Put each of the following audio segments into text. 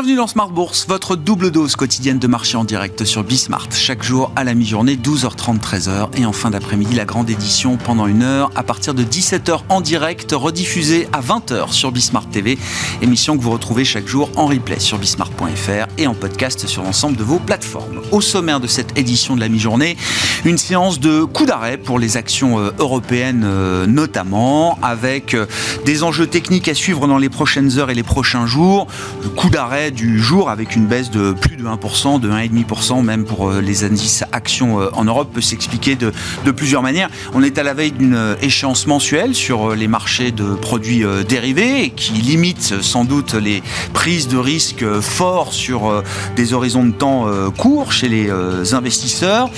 Bienvenue dans Smart Bourse, votre double dose quotidienne de marché en direct sur Bismart. Chaque jour à la mi-journée, 12h30, 13h. Et en fin d'après-midi, la grande édition pendant une heure à partir de 17h en direct, rediffusée à 20h sur Bismart TV. Émission que vous retrouvez chaque jour en replay sur bismart.fr et en podcast sur l'ensemble de vos plateformes. Au sommaire de cette édition de la mi-journée, une séance de coup d'arrêt pour les actions euh, européennes euh, notamment, avec euh, des enjeux techniques à suivre dans les prochaines heures et les prochains jours. Le coup d'arrêt du jour avec une baisse de plus de 1%, de 1,5% même pour les indices actions en Europe peut s'expliquer de, plusieurs manières. On est à la veille d'une échéance mensuelle sur les marchés de produits dérivés qui limite sans doute les prises de risques forts sur des horizons de temps courts chez les investisseurs.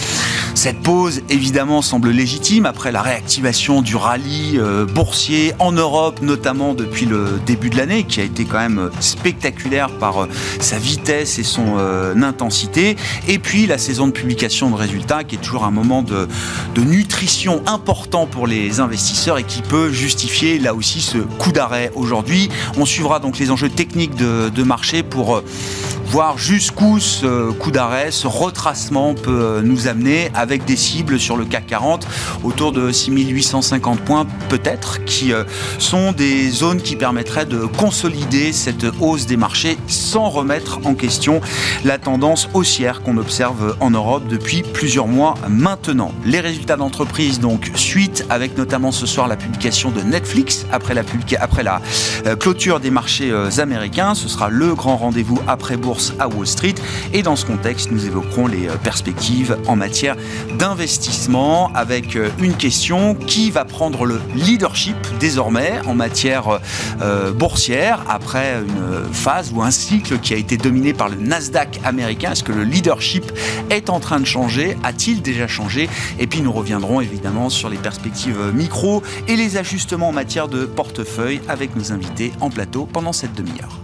Cette pause évidemment semble légitime après la réactivation du rallye boursier en Europe notamment depuis le début de l'année qui a été quand même spectaculaire par euh, sa vitesse et son euh, intensité. Et puis la saison de publication de résultats qui est toujours un moment de, nutrition important pour les investisseurs et qui peut justifier là aussi ce coup d'arrêt aujourd'hui. On suivra donc les enjeux techniques de, de marché pour euh, voir jusqu'où ce coup d'arrêt, ce retracement peut nous amener avec des cibles sur le CAC 40 autour de 6850 points peut-être, qui euh, sont des zones qui permettraient de consolider cette hausse des marchés sans remettre en question la tendance haussière qu'on observe en Europe depuis plusieurs mois maintenant. Les résultats d'entreprise donc suite avec notamment ce soir la publication de Netflix après la, après la euh, clôture des marchés euh, américains. Ce sera le grand rendez-vous après bourse à Wall Street. Et dans ce contexte, nous évoquerons les euh, perspectives en matière d'investissement avec euh, une question qui va prendre le leadership désormais en matière euh, boursière après une phase ou un cycle qui a été dominé par le Nasdaq américain? Est-ce que le leadership est en train de changer? A-t-il déjà changé? Et puis nous reviendrons évidemment sur les perspectives micro et les ajustements en matière de portefeuille avec nos invités en plateau pendant cette demi-heure.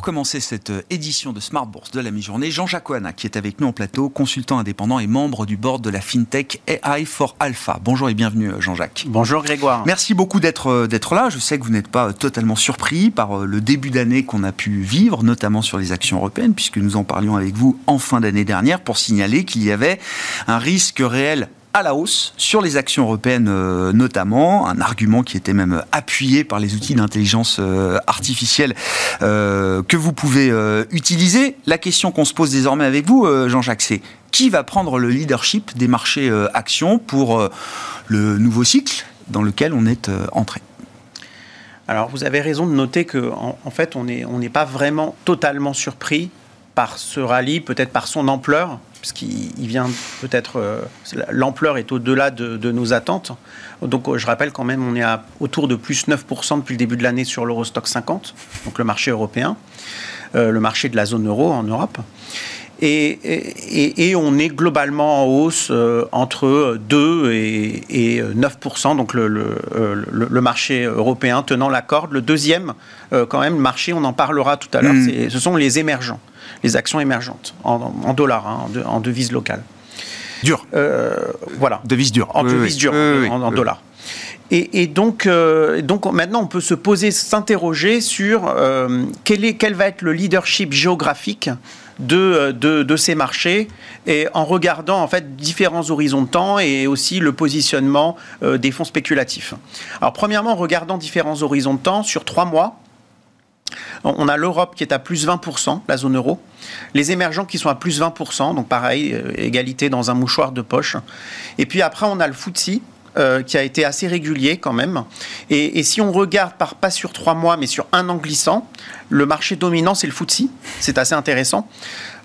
Pour commencer cette euh, édition de Smart Bourse de la mi-journée, Jean-Jacques Oana, qui est avec nous en plateau, consultant indépendant et membre du board de la FinTech AI for Alpha. Bonjour et bienvenue, euh, Jean-Jacques. Bonjour, Grégoire. Merci beaucoup d'être, euh, d'être là. Je sais que vous n'êtes pas totalement surpris par le début d'année qu'on a pu vivre, notamment sur les actions européennes, puisque nous en parlions avec vous en fin d'année dernière pour signaler qu'il y avait un risque réel à la hausse sur les actions européennes euh, notamment, un argument qui était même appuyé par les outils d'intelligence euh, artificielle euh, que vous pouvez utiliser. La question qu'on se pose désormais avec vous, Jean-Jacques, c'est qui va prendre le leadership des marchés actions pour le nouveau cycle dans lequel on est entré? Alors, vous avez raison de noter que, en, fait, on n'est pas vraiment totalement surpris par ce rallye, peut-être par son ampleur, puisqu'il vient peut-être, euh, l'ampleur est au-delà de, nos attentes. Donc euh, je rappelle quand même, on est autour de plus 9% depuis le début de l'année sur l'Eurostock 50, donc le marché européen, euh, le marché de la zone euro en Europe. Et, et, on est globalement en hausse entre 2 et, et 9%, donc le, le, le, marché européen tenant la corde. Le deuxième, quand même, marché, on en parlera tout à l'heure, mmh. ce sont les émergents les actions émergentes en, dollars, hein, en, devise locale. Dur. Euh, voilà. Devise dure. En devise dure, en, dollars. Et, donc, euh, donc maintenant, on peut se poser, s'interroger sur euh, quel, va être le leadership géographique de, de, ces marchés et en regardant en fait différents horizons de temps et aussi le positionnement des fonds spéculatifs. Alors premièrement, en regardant différents horizons de temps sur trois mois, on a l'Europe qui est à plus 20%, la zone euro. Les émergents qui sont à plus 20%, donc pareil, euh, égalité dans un mouchoir de poche. Et puis après, on a le FTSE euh, qui a été assez régulier quand même. Et, si on regarde, par, pas sur trois mois, mais sur un an glissant, le marché dominant, c'est le FTSE. C'est assez intéressant.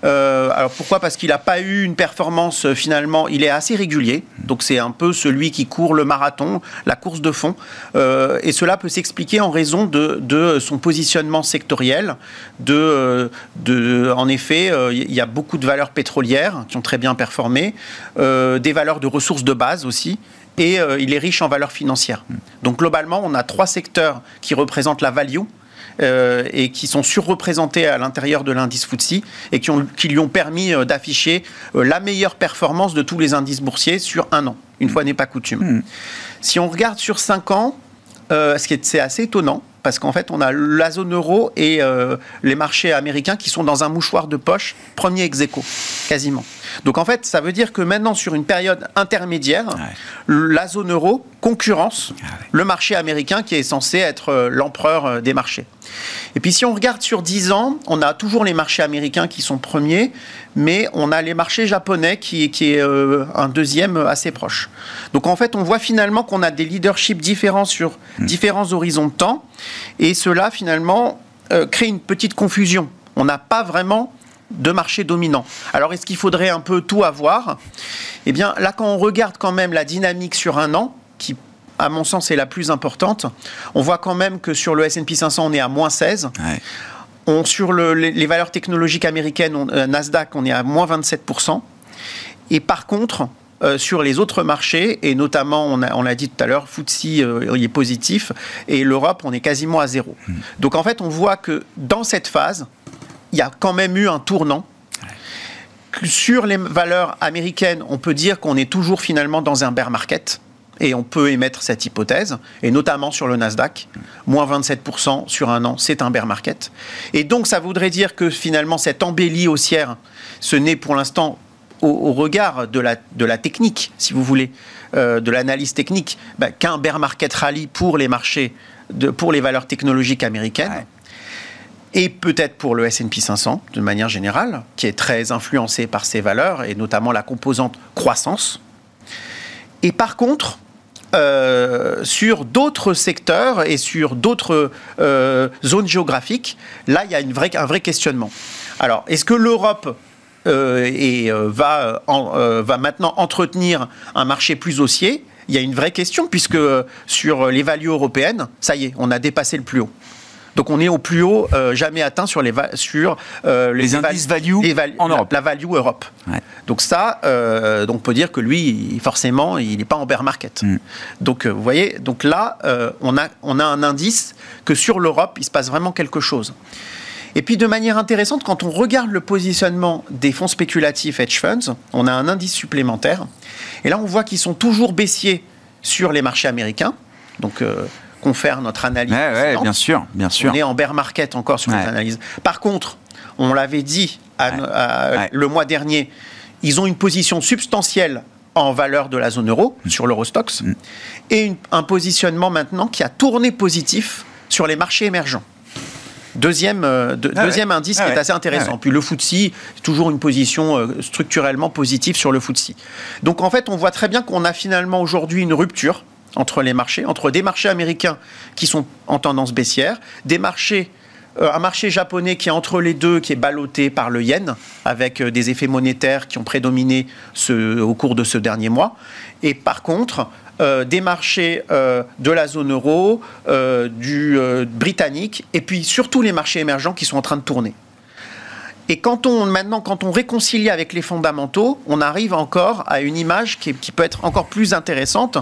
Euh, alors pourquoi? Parce qu'il n'a pas eu une performance euh, finalement, il est assez régulier. Donc c'est un peu celui qui court le marathon, la course de fond. et cela peut s'expliquer en raison de, son positionnement sectoriel. De, de, en effet, il y a beaucoup de valeurs pétrolières qui ont très bien performé, des valeurs de ressources de base aussi et euh, il est riche en valeurs financières. Donc globalement, on a trois secteurs qui représentent la value. Euh, et qui sont surreprésentés à l'intérieur de l'indice FTSE et qui, ont, qui lui ont permis euh, d'afficher la meilleure performance de tous les indices boursiers sur un an. Une fois n'est pas coutume. Hmm. Si on regarde sur cinq ans, ce qui est, c'est assez étonnant, parce qu'en fait, on a la zone euro et les marchés américains qui sont dans un mouchoir de poche, premier ex quasiment. Donc en fait, ça veut dire que maintenant, sur une période intermédiaire, la zone euro concurrence ah le marché américain qui est censé être euh, l'empereur euh, des marchés. Et puis si on regarde sur 10 ans, on a toujours les marchés américains qui sont premiers, mais on a les marchés japonais qui, qui est euh, un deuxième assez proche. Donc en fait, on voit finalement qu'on a des leaderships différents sur hmm. différents horizons de temps, et cela finalement crée une petite confusion. On n'a pas vraiment de marché dominant. Alors est-ce qu'il faudrait un peu tout avoir? Eh bien là quand on regarde quand même la dynamique sur un an, qui à mon sens est la plus importante, on voit quand même que sur le S&P 500 on est à moins 16. On, sur les, valeurs technologiques américaines, euh, Nasdaq, on est à moins 27%. Et par contre, euh, sur les autres marchés, et notamment, on l'a dit tout à l'heure, FTSE euh, est positif, et l'Europe, on est quasiment à zéro. Hmm. Donc en fait, on voit que dans cette phase, il y a quand même eu un tournant. Sur les valeurs américaines, on peut dire qu'on est toujours finalement dans un bear market. Et on peut émettre cette hypothèse, et notamment sur le Nasdaq, moins 27% sur un an, c'est un bear market. Et donc ça voudrait dire que finalement cette embellie haussière, ce n'est pour l'instant au, regard de la, de la technique, si vous voulez, euh, de l'analyse technique, bah, qu'un bear market rally pour les marchés, de, pour les valeurs technologiques américaines et peut-être pour le S&P 500 de manière générale, qui est très influencé par ces valeurs et notamment la composante croissance. Et par contre, euh, sur d'autres secteurs et sur d'autres euh, zones géographiques, là, il y a vraie, un vrai questionnement. Alors, est-ce que l'Europe euh, va, va maintenant entretenir un marché plus haussier? Il y a une vraie question, puisque sur les values européennes, ça y est, on a dépassé le plus haut. Donc on est au plus haut euh, jamais atteint sur les, sur, euh, les, indices value en Europe. La value Europe. Donc ça, euh, donc on peut dire que lui, forcément, il n'est pas en bear market. Mm. Donc vous voyez, donc là, on, a, on a un indice que sur l'Europe, il se passe vraiment quelque chose. Et puis de manière intéressante, quand on regarde le positionnement des fonds spéculatifs hedge funds, on a un indice supplémentaire. Et là, on voit qu'ils sont toujours baissiers sur les marchés américains. Donc confère notre analyse. bien sûr, bien sûr. On est en bear market encore sur notre analyse. Par contre, on l'avait dit le mois dernier, ils ont une position substantielle en valeur de la zone euro mm. sur l'Eurostox mm. et un positionnement maintenant qui a tourné positif sur les marchés émergents. Deuxième, euh, ah deuxième indice qui est assez intéressant. Ah Puis le FTSE, toujours une position euh, structurellement positive sur le FTSE. Donc en fait, on voit très bien qu'on a finalement aujourd'hui une rupture entre les marchés, entre des marchés américains qui sont en tendance baissière, des marchés euh, un marché japonais qui est entre les deux, qui est ballotté par le yen, avec euh, des effets monétaires qui ont prédominé au cours de ce dernier mois. Et par contre, euh, des marchés de la zone euro, du britannique, et puis surtout les marchés émergents qui sont en train de tourner. Et quand on, maintenant, quand on réconcilie avec les fondamentaux, on arrive encore à une image qui, peut être encore plus intéressante.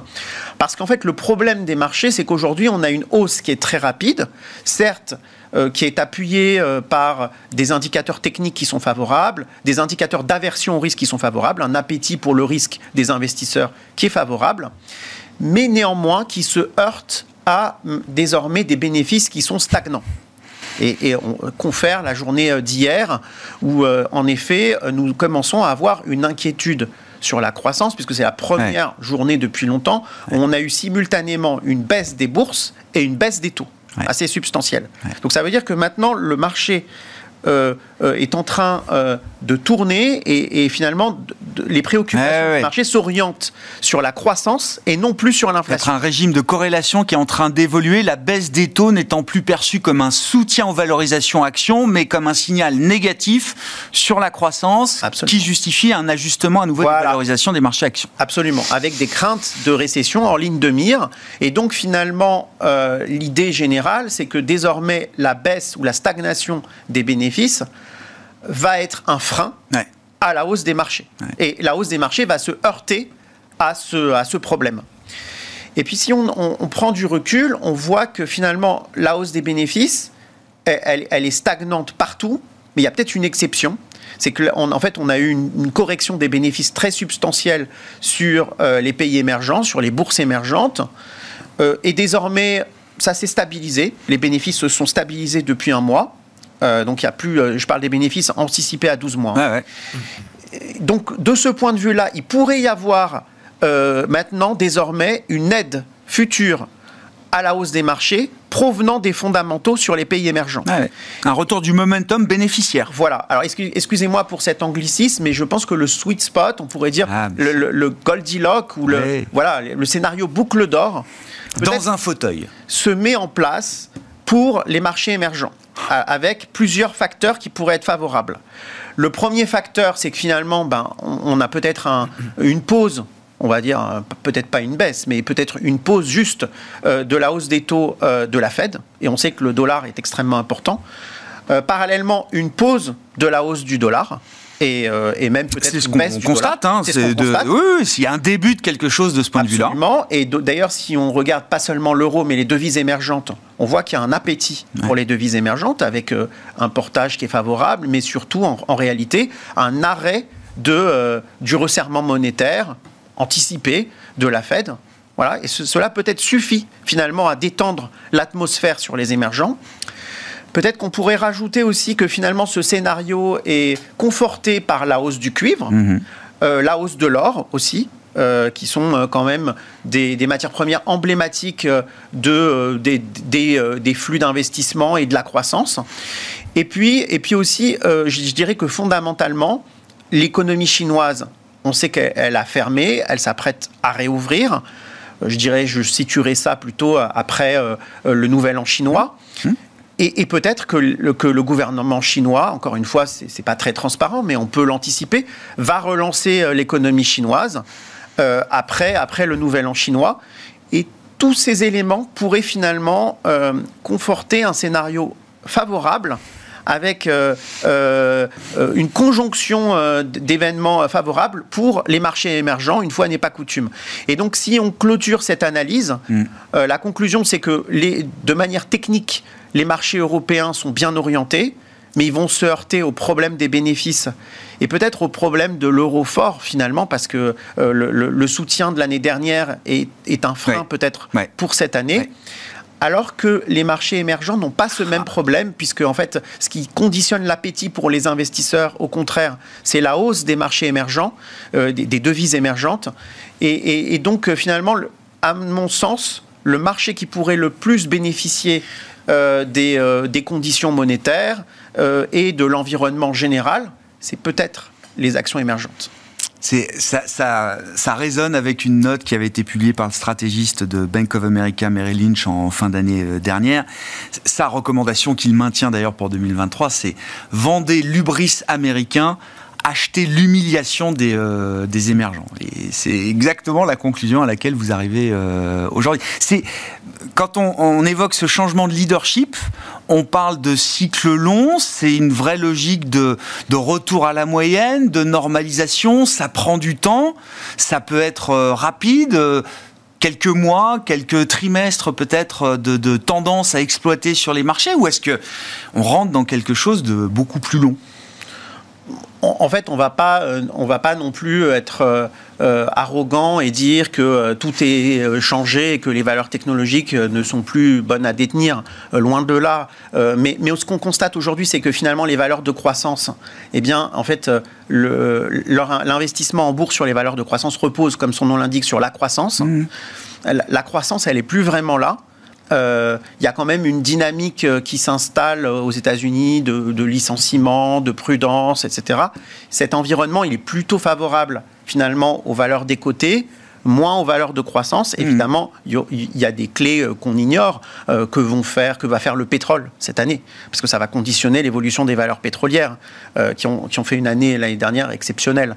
Parce qu'en fait, le problème des marchés, c'est qu'aujourd'hui, on a une hausse qui est très rapide. Certes, euh, qui est appuyée euh, par des indicateurs techniques qui sont favorables, des indicateurs d'aversion au risque qui sont favorables, un appétit pour le risque des investisseurs qui est favorable, mais néanmoins qui se heurte à désormais des bénéfices qui sont stagnants et, on confère la journée euh, d'hier où, euh, en effet, euh, nous commençons à avoir une inquiétude sur la croissance, puisque c'est la première journée depuis longtemps où on a eu simultanément une baisse des bourses et une baisse des taux, assez substantielle. Donc ça veut dire que maintenant, le marché est en train de tourner et, finalement les préoccupations du marché s'orientent sur la croissance et non plus sur l'inflation. un régime de corrélation qui est en train d'évoluer, la baisse des taux n'étant plus perçue comme un soutien aux valorisations actions, mais comme un signal négatif sur la croissance qui justifie un ajustement à nouveau de valorisation des marchés actions. Absolument, avec des craintes de récession en ligne de mire. Et donc finalement, euh, l'idée générale, c'est que désormais la baisse ou la stagnation des bénéfices va être un frein à la hausse des marchés. Et la hausse des marchés va se heurter à ce, à ce problème. Et puis si on, prend du recul, on voit que finalement la hausse des bénéfices, elle, est stagnante partout, mais il y a peut-être une exception. C'est qu'en en fait, on a eu une, correction des bénéfices très substantielle sur euh, les pays émergents, sur les bourses émergentes. Euh, et désormais, ça s'est stabilisé. Les bénéfices se sont stabilisés depuis un mois. Euh, donc il y a plus, euh, je parle des bénéfices anticipés à 12 mois. Donc de ce point de vue-là, il pourrait y avoir euh, maintenant désormais une aide future à la hausse des marchés provenant des fondamentaux sur les pays émergents. Un retour du momentum bénéficiaire. Voilà. Alors excusez-moi pour cet anglicisme, mais je pense que le sweet spot, on pourrait dire ah, le, Goldilocks ou le, voilà, le scénario boucle d'or. Dans un fauteuil. Se met en place pour les marchés émergents avec plusieurs facteurs qui pourraient être favorables. Le premier facteur, c'est que finalement, ben, on a peut-être une pause on va dire, euh, peut-être pas une baisse, mais peut-être une pause juste euh, de la hausse des taux euh, de la Fed. Et on sait que le dollar est extrêmement important. parallèlement, une pause de la hausse du dollar. Euh, et, même peut-être baisse du constate, hein, c'est. Oui, s'il y a un début de quelque chose de ce point de vue-là. Absolument. Et d'ailleurs, si on regarde pas seulement l'euro, mais les devises émergentes, on voit qu'il y a un appétit pour les devises émergentes avec euh, un portage qui est favorable, mais surtout, en, réalité, un arrêt de, euh, du resserrement monétaire anticipé de la Fed. Voilà, et cela peut-être suffit finalement à détendre l'atmosphère sur les émergents. Peut-être qu'on pourrait rajouter aussi que finalement ce scénario est conforté par la hausse du cuivre, mhm. euh, la hausse de l'or aussi, euh, qui sont euh, quand même des, matières premières emblématiques de, des, des, flux d'investissement et de la croissance. Et puis, et puis aussi, je, je, dirais que fondamentalement, l'économie chinoise, on sait qu'elle a fermé, elle s'apprête à réouvrir. Je dirais, je situerai ça plutôt après le nouvel an chinois. Mmh. Et, peut-être que le, gouvernement chinois, encore une fois, c'est n'est pas très transparent, mais on peut l'anticiper, va relancer euh, l'économie chinoise euh, après, après le nouvel an chinois. Et tous ces éléments pourraient finalement euh, conforter un scénario favorable avec une conjonction d'événements favorables pour les marchés émergents, une fois n'est pas coutume. Et donc, si on clôture cette analyse, mm. la conclusion, c'est que les, de manière technique, les marchés européens sont bien orientés, mais ils vont se heurter au problème des bénéfices et peut-être au problème de l'euro fort finalement, parce que euh, le, soutien de l'année dernière est, un frein peut-être pour cette année. Alors que les marchés émergents n'ont pas ce même problème, puisque en fait, ce qui conditionne l'appétit pour les investisseurs, au contraire, c'est la hausse des marchés émergents, euh, des, devises émergentes. Et, donc, euh, finalement, à mon sens, le marché qui pourrait le plus bénéficier euh, des, conditions monétaires et de l'environnement général, c'est peut-être les actions émergentes. Ça, ça, ça, résonne avec une note qui avait été publiée par le stratégiste de Bank of America, Merrill Lynch, en fin d'année dernière. Sa recommandation qu'il maintient d'ailleurs pour 2023, c'est vendez l'ubris américain acheter l'humiliation des, euh, des, émergents. Et c'est exactement la conclusion à laquelle vous arrivez euh, aujourd'hui. C'est quand on, évoque ce changement de leadership, on parle de cycle long. C'est une vraie logique de, de, retour à la moyenne, de normalisation. Ça prend du temps. Ça peut être euh, rapide quelques mois, quelques trimestres peut-être de, de, tendance à exploiter sur les marchés ou est-ce que on rentre dans quelque chose de beaucoup plus long? En fait, on va pas, euh, on va pas non plus être euh, euh, arrogant et dire que tout est changé et que les valeurs technologiques ne sont plus bonnes à détenir. loin de là. mais, mais ce qu'on constate aujourd'hui, c'est que finalement, les valeurs de croissance, eh bien, en fait, l'investissement en bourse sur les valeurs de croissance repose, comme son nom l'indique, sur la croissance. Mmh. La, la croissance, elle est plus vraiment là il y a quand même une dynamique qui s'installe aux États-Unis de, de licenciement, de prudence, etc. Cet environnement, est plutôt favorable finalement aux valeurs des côtés moins aux valeurs de croissance. Hmm. Évidemment, il y a des clés euh, qu'on ignore euh, que vont faire, que va faire le pétrole cette année, parce que ça va conditionner l'évolution des valeurs pétrolières euh, qui, ont, qui ont fait une année l'année dernière exceptionnelle.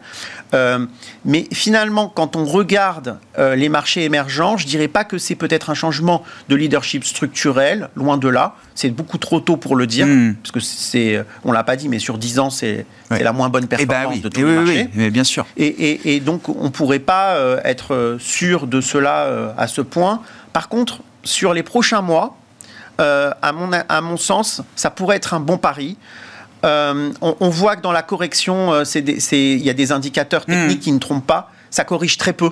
mais finalement, quand on regarde les marchés émergents, je dirais pas que c'est peut-être un changement de leadership structurel, loin de là. C'est beaucoup trop tôt pour le dire, hmm. parce que c'est, on l'a pas dit, mais sur 10 ans, c'est la moins bonne eh ben performance de tout le marché. Oui, bien sûr. Et, et, et donc, on pourrait pas être sûr de cela euh, à ce point. Par contre, sur les prochains mois, euh, à, mon, à mon sens, ça pourrait être un bon pari. on, voit que dans la correction, il y a des indicateurs hmm. techniques qui ne trompent pas. Ça corrige très peu.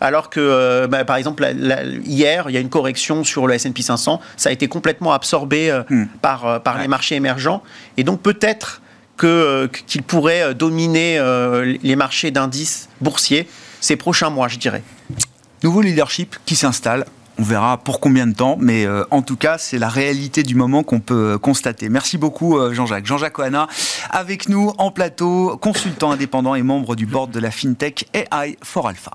alors que, bah, par exemple, hier, il y a une correction sur le S&P 500. Ça a été complètement absorbé hmm. par, par les marchés émergents. Et donc, peut-être qu'il pourrait dominer les marchés d'indices boursiers ces prochains mois, je dirais. Nouveau leadership qui s'installe. On verra pour combien de temps, mais euh, en tout cas, c'est la réalité du moment qu'on peut euh, constater. Merci beaucoup, euh, Jean-Jacques. Jean-Jacques Oana, avec nous en plateau, consultant indépendant et membre du board de la FinTech AI for Alpha.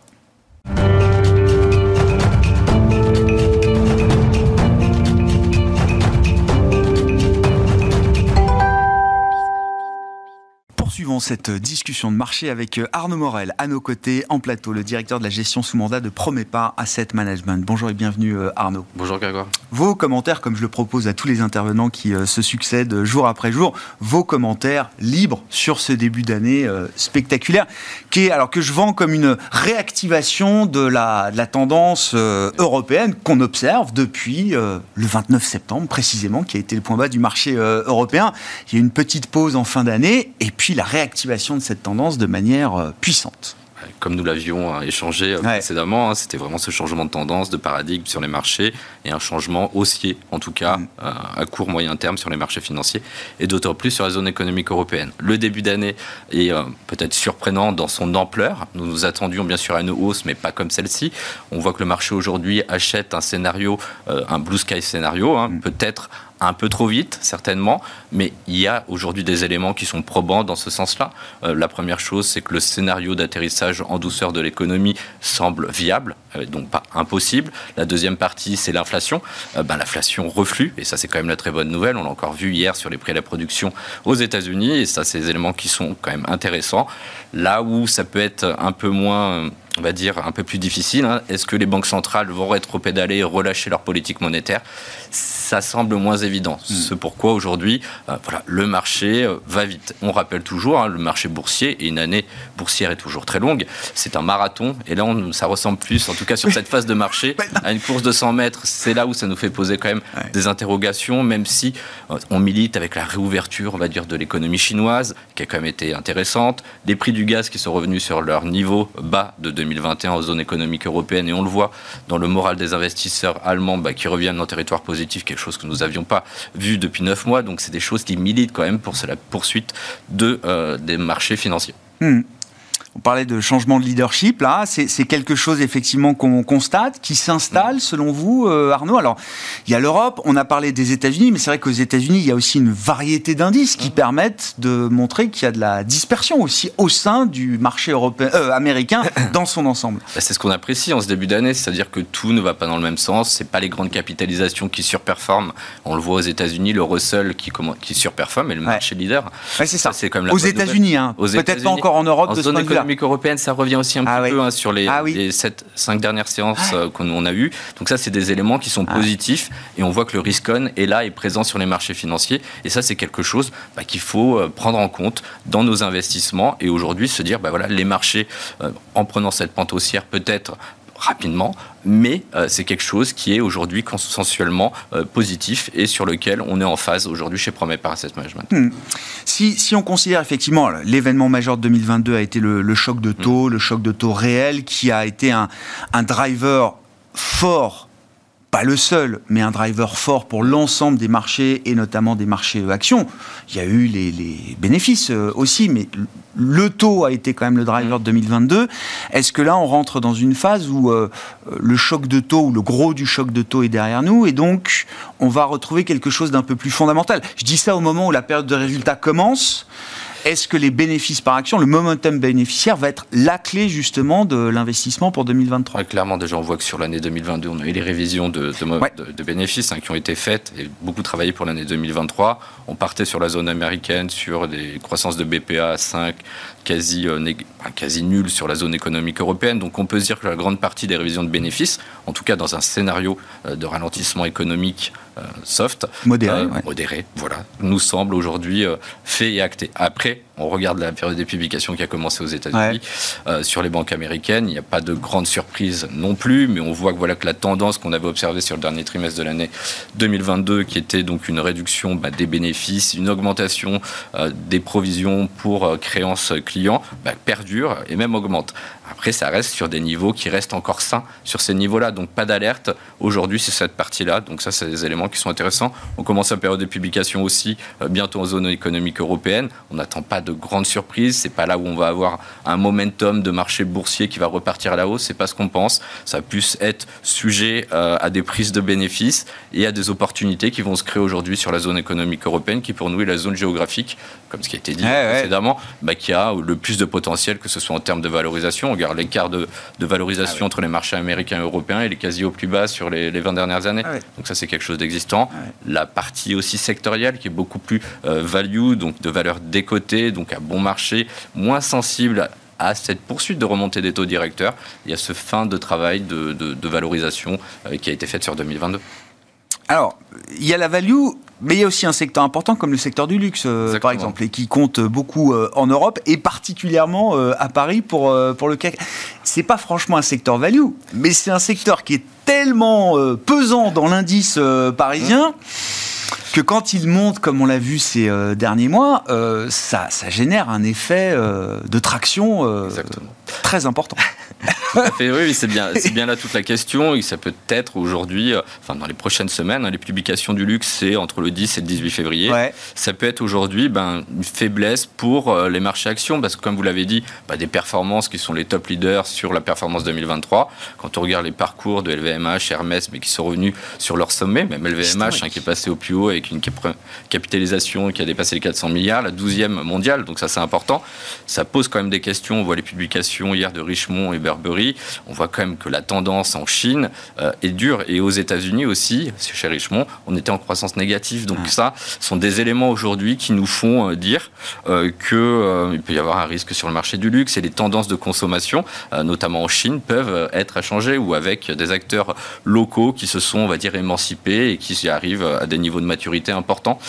Cette discussion de marché avec euh, Arnaud Morel à nos côtés en plateau, le directeur de la gestion sous mandat de Promepa Asset Management. Bonjour et bienvenue euh, Arnaud. Bonjour Grégoire. Vos commentaires, comme je le propose à tous les intervenants qui euh, se succèdent jour après jour, vos commentaires libres sur ce début d'année spectaculaire, qui est alors que je vends comme une réactivation de la, de la tendance européenne qu'on observe depuis le 29 septembre précisément, qui a été le point bas du marché européen. Il y a une petite pause en fin d'année et puis la réactivation de cette tendance de manière euh, puissante comme nous l'avions euh, échangé euh, précédemment, hein, c'était vraiment ce changement de tendance, de paradigme sur les marchés et un changement haussier, en tout cas mm. à court moyen terme sur les marchés financiers et d'autant plus sur la zone économique européenne. Le début d'année est peut-être surprenant dans son ampleur. Nous nous attendions bien sûr à une hausse, mais pas comme celle-ci. On voit que le marché aujourd'hui achète un scénario, un blue sky scénario, hein, mm. peut-être un peu trop vite, certainement, mais il y a aujourd'hui des éléments qui sont probants dans ce sens-là. Euh, la première chose, c'est que le scénario d'atterrissage en douceur de l'économie semble viable, euh, donc pas impossible. La deuxième partie, c'est l'inflation. Euh, ben, l'inflation reflue, et ça c'est quand même la très bonne nouvelle. On l'a encore vu hier sur les prix à la production aux États-Unis, et ça c'est des éléments qui sont quand même intéressants. Là où ça peut être un peu moins on va dire, un peu plus difficile. Hein. Est-ce que les banques centrales vont rétro-pédaler et relâcher leur politique monétaire? Ça semble moins évident. Hmm. C'est pourquoi aujourd'hui, euh, voilà, le marché euh, va vite. On rappelle toujours, hein, le marché boursier, et une année boursière est toujours très longue, c'est un marathon. Et là, on, ça ressemble plus, en tout cas sur cette phase de marché, à une course de 100 mètres. C'est là où ça nous fait poser quand même des interrogations, même si euh, on milite avec la réouverture, on va dire, de l'économie chinoise, qui a quand même été intéressante. Les prix du gaz qui sont revenus sur leur niveau bas de 2000 2021 en zone économique européenne et on le voit dans le moral des investisseurs allemands bah, qui reviennent le territoire positif, quelque chose que nous n'avions pas vu depuis neuf mois. Donc c'est des choses qui militent quand même pour la poursuite de, euh, des marchés financiers. Hmm. On parlait de changement de leadership, là, c'est quelque chose effectivement qu'on constate, qui s'installe selon vous, euh, Arnaud. Alors, il y a l'Europe, on a parlé des États-Unis, mais c'est vrai qu'aux États-Unis, il y a aussi une variété d'indices qui permettent de montrer qu'il y a de la dispersion aussi au sein du marché européen, euh, américain dans son ensemble. Bah, c'est ce qu'on apprécie en ce début d'année, c'est-à-dire que tout ne va pas dans le même sens. C'est pas les grandes capitalisations qui surperforment. On le voit aux États-Unis, le Russell qui, qui surperforme et le marché leader. c'est ça. C'est comme aux États-Unis, hein. peut-être pas encore en Europe de ce point européenne, ça revient aussi un ah peu hein, sur les, 7, ah 5 dernières séances euh, qu'on a eues. Donc ça, c'est des éléments qui sont ah. positifs et on voit que le risque on est là, est présent sur les marchés financiers. Et ça, c'est quelque chose bah, qu'il faut euh, prendre en compte dans nos investissements et aujourd'hui se dire, bah, voilà, les marchés, euh, en prenant cette pente haussière, peut-être rapidement, mais euh, c'est quelque chose qui est aujourd'hui consensuellement euh, positif et sur lequel on est en phase aujourd'hui chez Promet par Asset Management. Hmm. Si, si, on considère effectivement l'événement majeur de 2022 a été le, choc de taux, hmm. le choc de taux réel qui a été un, un driver fort pas le seul, mais un driver fort pour l'ensemble des marchés et notamment des marchés actions. Il y a eu les, bénéfices euh, aussi, mais le taux a été quand même le driver de 2022. Est-ce que là, on rentre dans une phase où euh, le choc de taux ou le gros du choc de taux est derrière nous et donc on va retrouver quelque chose d'un peu plus fondamental? Je dis ça au moment où la période de résultats commence est-ce que les bénéfices par action, le momentum bénéficiaire va être la clé justement de l'investissement pour 2023 Clairement, déjà on voit que sur l'année 2022, on a eu les révisions de, de, bénéfices hein, qui ont été faites et beaucoup travaillé pour l'année 2023. On partait sur la zone américaine sur des croissances de BPA à 5, quasi, euh, quasi nul sur la zone économique européenne. Donc on peut se dire que la grande partie des révisions de bénéfices, en tout cas dans un scénario euh, de ralentissement économique euh, soft, modéré, modéré, voilà, nous semble aujourd'hui fait et acté. Après, on regarde la période des publications qui a commencé aux États-Unis sur les banques américaines. Il n'y a pas de grande surprise non plus, mais on voit que voilà que la tendance qu'on avait observée sur le dernier trimestre de l'année 2022, qui était donc une réduction bah, des bénéfices, une augmentation des provisions pour créances clients bah, perdure et même augmente. Après, ça reste sur des niveaux qui restent encore sains sur ces niveaux-là. Donc, pas d'alerte. Aujourd'hui, c'est cette partie-là. Donc, ça, c'est des éléments qui sont intéressants. On commence la période de publication aussi euh, bientôt en zone économique européenne. On n'attend pas de grandes surprises. C'est pas là où on va avoir un momentum de marché boursier qui va repartir à la hausse. C'est pas ce qu'on pense. Ça puisse être sujet euh, à des prises de bénéfices et à des opportunités qui vont se créer aujourd'hui sur la zone économique européenne, qui pour nous est la zone géographique, comme ce qui a été dit précédemment, bah, qui a le plus de potentiel, que ce soit en termes de valorisation. On regarde l'écart de, valorisation ah entre les marchés américains et européens, il est quasi au plus bas sur les, 20 dernières années. Ah donc ça, c'est quelque chose d'existant. Ah La partie aussi sectorielle, qui est beaucoup plus euh, value, donc de valeur décotée, donc à bon marché, moins sensible à cette poursuite de remontée des taux directeurs. Il y a ce fin de travail de, valorisation euh, qui a été fait sur 2022. Alors, il y a la value, mais il y a aussi un secteur important comme le secteur du luxe, euh, par exemple, et qui compte beaucoup euh, en Europe et particulièrement euh, à Paris pour, pour le CAC. C'est pas franchement un secteur value, mais c'est un secteur qui est tellement pesant dans l'indice parisien. que quand il monte, comme on l'a vu ces derniers mois, ça, ça, génère un effet de traction très important. Oui, c'est bien, c'est bien là toute la question. Et ça peut être aujourd'hui, euh, enfin dans les prochaines semaines, hein, les publications du luxe, c'est entre le 10 et le 18 février. Ça peut être aujourd'hui ben, une faiblesse pour euh, les marchés actions, parce que comme vous l'avez dit, bah, des performances qui sont les top leaders sur la performance 2023. Quand on regarde les parcours de LVMH, Hermès, mais qui sont revenus sur leur sommet, même LVMH hein, qui est passé au plus haut avec une capitalisation qui a dépassé les 400 milliards, la 12e mondiale, donc ça c'est important. Ça pose quand même des questions. On voit les publications hier de Richemont et Burberry on voit quand même que la tendance en Chine euh, est dure. Et aux États-Unis aussi, chez Richemont, on était en croissance négative. Donc ça, sont des éléments aujourd'hui qui nous font euh, dire euh, qu'il peut y avoir un risque sur le marché du luxe et les tendances de consommation, notamment en Chine, peuvent être à changer ou avec des acteurs locaux qui se sont, on va dire, émancipés et qui arrivent à des niveaux de maturité importants.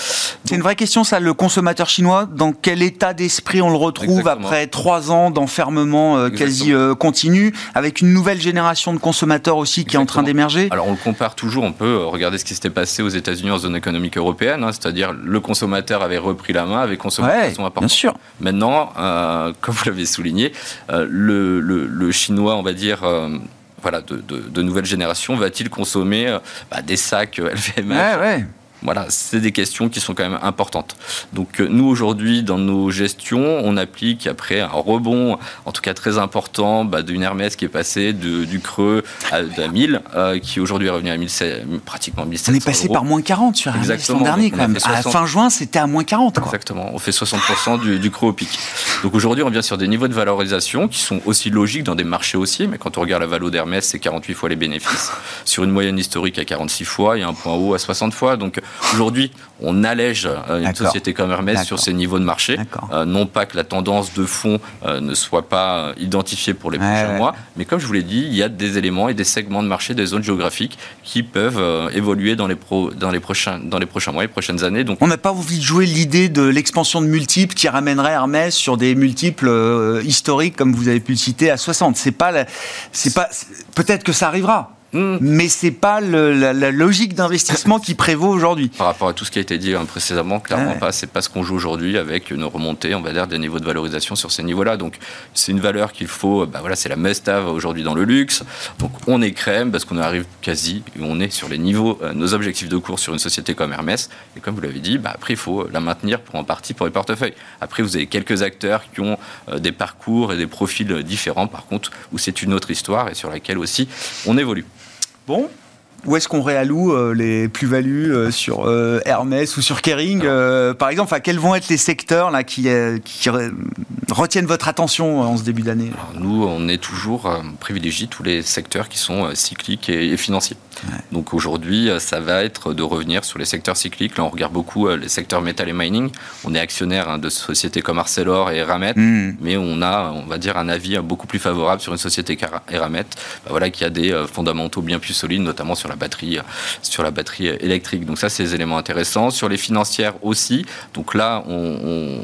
C'est une vraie question, ça, le consommateur chinois. Dans quel état d'esprit on le retrouve après trois ans d'enfermement quasi continu? Avec une nouvelle génération de consommateurs aussi qui est en train d'émerger Alors on le compare toujours, on peut regarder ce qui s'était passé aux États-Unis en zone économique européenne, hein, c'est-à-dire le consommateur avait repris la main, avait consommé de façon importante. Bien sûr. Maintenant, euh, comme vous l'avez souligné, euh, le, chinois, on va dire, euh, voilà, de, de, nouvelle génération, va-t-il consommer bah, des sacs LVMH ouais, ouais. Voilà, c'est des questions qui sont quand même importantes. Donc euh, nous aujourd'hui dans nos gestions, on applique après un rebond, en tout cas très important, bah, d'une Hermès qui est passée du creux à, 1000, euh, qui aujourd'hui est revenu à 1000, pratiquement 1700 On est passé par moins 40 sur Hermès l'an dernier quand même. À fin juin, c'était à moins 40. Exactement, on fait 60% du, du, creux au pic. Donc aujourd'hui, on vient sur des niveaux de valorisation qui sont aussi logiques dans des marchés haussiers, mais quand on regarde la valo d'Hermès, c'est 48 fois les bénéfices. Sur une moyenne historique à 46 fois et un point haut à 60 fois. Donc Aujourd'hui, on allège euh, une société comme Hermès sur ses niveaux de marché. Euh, non pas que la tendance de fond euh, ne soit pas identifiée pour les prochains mois, mais comme je vous l'ai dit, il y a des éléments et des segments de marché, des zones géographiques qui peuvent évoluer dans les, dans, les prochains, dans les prochains mois et prochaines années. Donc, on n'a pas envie de jouer l'idée de l'expansion de multiples qui ramènerait Hermès sur des multiples historiques, comme vous avez pu le citer, à 60. C'est pas, c'est pas, peut-être que ça arrivera Hmm. Mais c'est pas la, logique d'investissement qui prévaut aujourd'hui. Par rapport à tout ce qui a été dit hein, précédemment, clairement pas. C'est pas ce qu'on joue aujourd'hui avec une remontée, on va dire, des niveaux de valorisation sur ces niveaux-là. Donc c'est une valeur qu'il faut. Bah voilà, c'est la must-have aujourd'hui dans le luxe. Donc on est crème parce qu'on arrive quasi, on est sur les niveaux, euh, nos objectifs de cours sur une société comme Hermès. Et comme vous l'avez dit, bah, après il faut la maintenir pour en partie pour les portefeuilles. Après vous avez quelques acteurs qui ont euh, des parcours et des profils différents, par contre, où c'est une autre histoire et sur laquelle aussi on évolue. Bon, où est-ce qu'on réalloue euh, les plus-values euh, sur euh, Hermès ou sur Kering, par exemple? Enfin, Quels vont être les secteurs là, qui, qui retiennent votre attention en ce début d'année? Nous, on est toujours privilégié tous les secteurs qui sont cycliques et, financiers. Donc aujourd'hui, ça va être de revenir sur les secteurs cycliques. Là, on regarde beaucoup les secteurs métal et mining. On est actionnaire hein, de sociétés comme Arcelor et Eramet, hmm. mais on a, on va dire, un avis beaucoup plus favorable sur une société Eramet, bah, voilà, qui a des fondamentaux bien plus solides, notamment sur la batterie, sur la batterie électrique. Donc ça, c'est des éléments intéressants. Sur les financières aussi. Donc là, on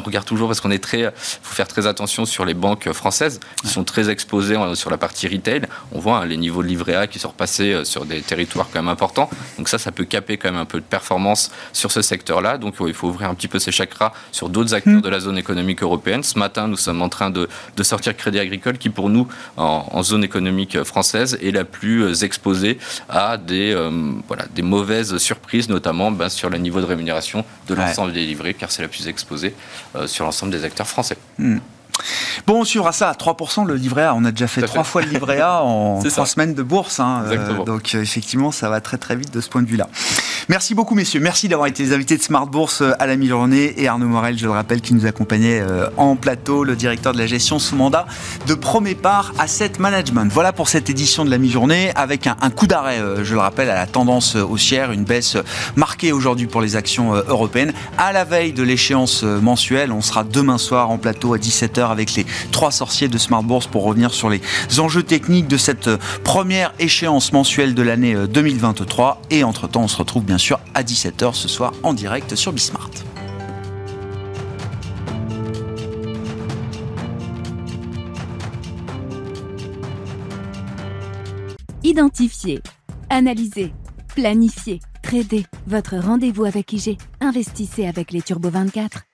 regarde toujours parce qu'on est très, faut faire très attention sur les banques françaises qui sont très exposées sur la partie retail. On voit hein, les niveaux de livret A qui sont repassés euh, sur des territoires quand même importants. Donc ça, ça peut caper quand même un peu de performance sur ce secteur-là. Donc il faut ouvrir un petit peu ses chakras sur d'autres acteurs hmm. de la zone économique européenne. Ce matin, nous sommes en train de, sortir Crédit Agricole qui, pour nous, en, zone économique française, est la plus euh, exposée à des, euh, voilà, des mauvaises surprises, notamment ben, sur le niveau de rémunération de l'ensemble des livrets, car c'est la plus exposée euh, sur l'ensemble des acteurs français. Hmm. Bon, on suivra ça à 3% le livret A. On a déjà fait trois fois le livret A en trois semaines de bourse. Hein. Euh, donc, euh, effectivement, ça va très très vite de ce point de vue-là. Merci beaucoup, messieurs. Merci d'avoir été les invités de Smart Bourse euh, à la mi-journée. Et Arnaud Morel, je le rappelle, qui nous accompagnait en plateau, le directeur de la gestion sous mandat de Promépar Asset Management. Voilà pour cette édition de la mi-journée, avec un, coup d'arrêt, je le rappelle, à la tendance haussière, une baisse marquée aujourd'hui pour les actions européennes. À la veille de l'échéance mensuelle, on sera demain soir en plateau à 17h avec les trois sorciers de Smart Bourse pour revenir sur les enjeux techniques de cette euh, première échéance mensuelle de l'année 2023. Euh, Et entre-temps, on se retrouve bien sûr à 17h ce soir en direct sur Bismart. Identifier, analyser, planifier, trader. Votre rendez-vous avec IG. Investissez avec les Turbo 24.